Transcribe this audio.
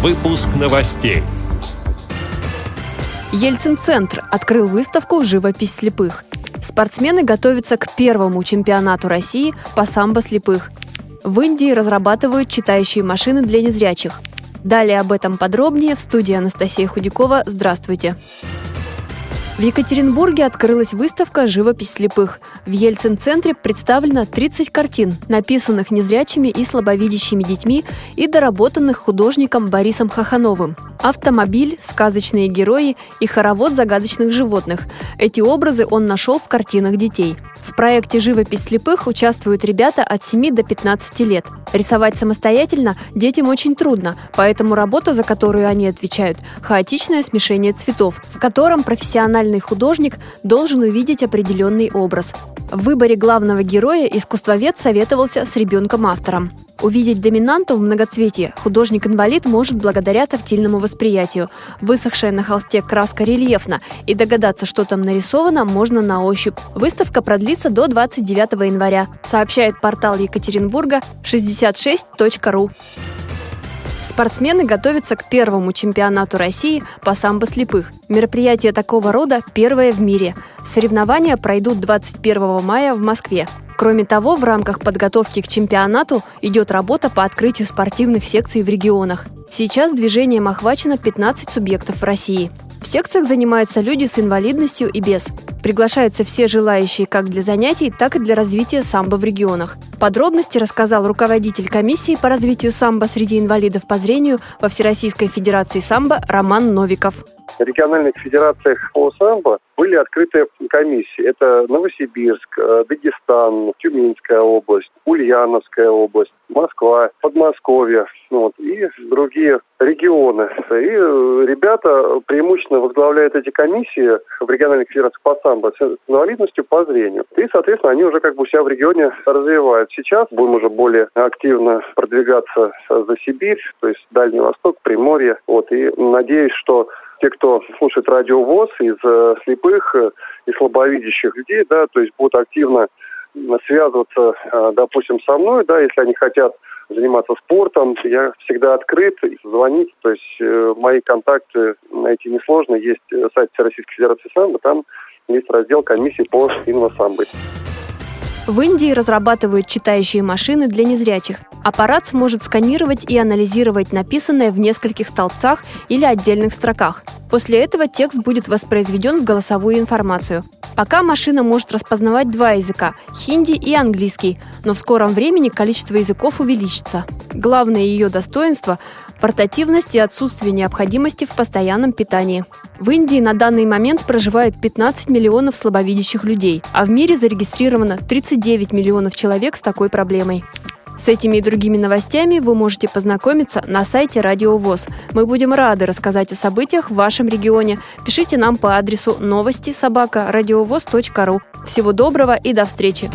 Выпуск новостей. Ельцин-центр открыл выставку «Живопись слепых». Спортсмены готовятся к первому чемпионату России по самбо слепых. В Индии разрабатывают читающие машины для незрячих. Далее об этом подробнее в студии Анастасия Худякова. Здравствуйте. В Екатеринбурге открылась выставка «Живопись слепых». В Ельцин-центре представлено 30 картин, написанных незрячими и слабовидящими детьми и доработанных художником Борисом Хахановым. Автомобиль, сказочные герои и хоровод загадочных животных. Эти образы он нашел в картинах детей – в проекте «Живопись слепых» участвуют ребята от 7 до 15 лет. Рисовать самостоятельно детям очень трудно, поэтому работа, за которую они отвечают – хаотичное смешение цветов, в котором профессиональный художник должен увидеть определенный образ. В выборе главного героя искусствовед советовался с ребенком-автором. Увидеть доминанту в многоцветии художник-инвалид может благодаря тактильному восприятию. Высохшая на холсте краска рельефна, и догадаться, что там нарисовано, можно на ощупь. Выставка продлится до 29 января, сообщает портал Екатеринбурга 66.ru. Спортсмены готовятся к первому чемпионату России по самбо слепых. Мероприятие такого рода первое в мире. Соревнования пройдут 21 мая в Москве. Кроме того, в рамках подготовки к чемпионату идет работа по открытию спортивных секций в регионах. Сейчас движением охвачено 15 субъектов в России. В секциях занимаются люди с инвалидностью и без. Приглашаются все желающие как для занятий, так и для развития самбо в регионах. Подробности рассказал руководитель комиссии по развитию самбо среди инвалидов по зрению во Всероссийской Федерации самбо Роман Новиков региональных федерациях по самбо были открыты комиссии. Это Новосибирск, э, Дагестан, Тюменская область, Ульяновская область, Москва, Подмосковье ну вот, и другие регионы. И э, ребята преимущественно возглавляют эти комиссии в региональных федерациях по самбо с инвалидностью по зрению. И, соответственно, они уже как бы себя в регионе развивают. Сейчас будем уже более активно продвигаться за Сибирь, то есть Дальний Восток, Приморье. Вот, и надеюсь, что те, кто слушает радиовоз из э, слепых э, и слабовидящих людей, да, то есть будут активно связываться, э, допустим, со мной, да, если они хотят заниматься спортом, я всегда открыт, звонить, то есть э, мои контакты найти несложно, есть сайт Российской Федерации самбо, там есть раздел комиссии по инвасамбо. В Индии разрабатывают читающие машины для незрячих. Аппарат сможет сканировать и анализировать написанное в нескольких столбцах или отдельных строках. После этого текст будет воспроизведен в голосовую информацию. Пока машина может распознавать два языка – хинди и английский, но в скором времени количество языков увеличится. Главное ее достоинство – портативность и отсутствие необходимости в постоянном питании. В Индии на данный момент проживает 15 миллионов слабовидящих людей, а в мире зарегистрировано 39 миллионов человек с такой проблемой. С этими и другими новостями вы можете познакомиться на сайте Радио ВОЗ. Мы будем рады рассказать о событиях в вашем регионе. Пишите нам по адресу новости собака ру. Всего доброго и до встречи!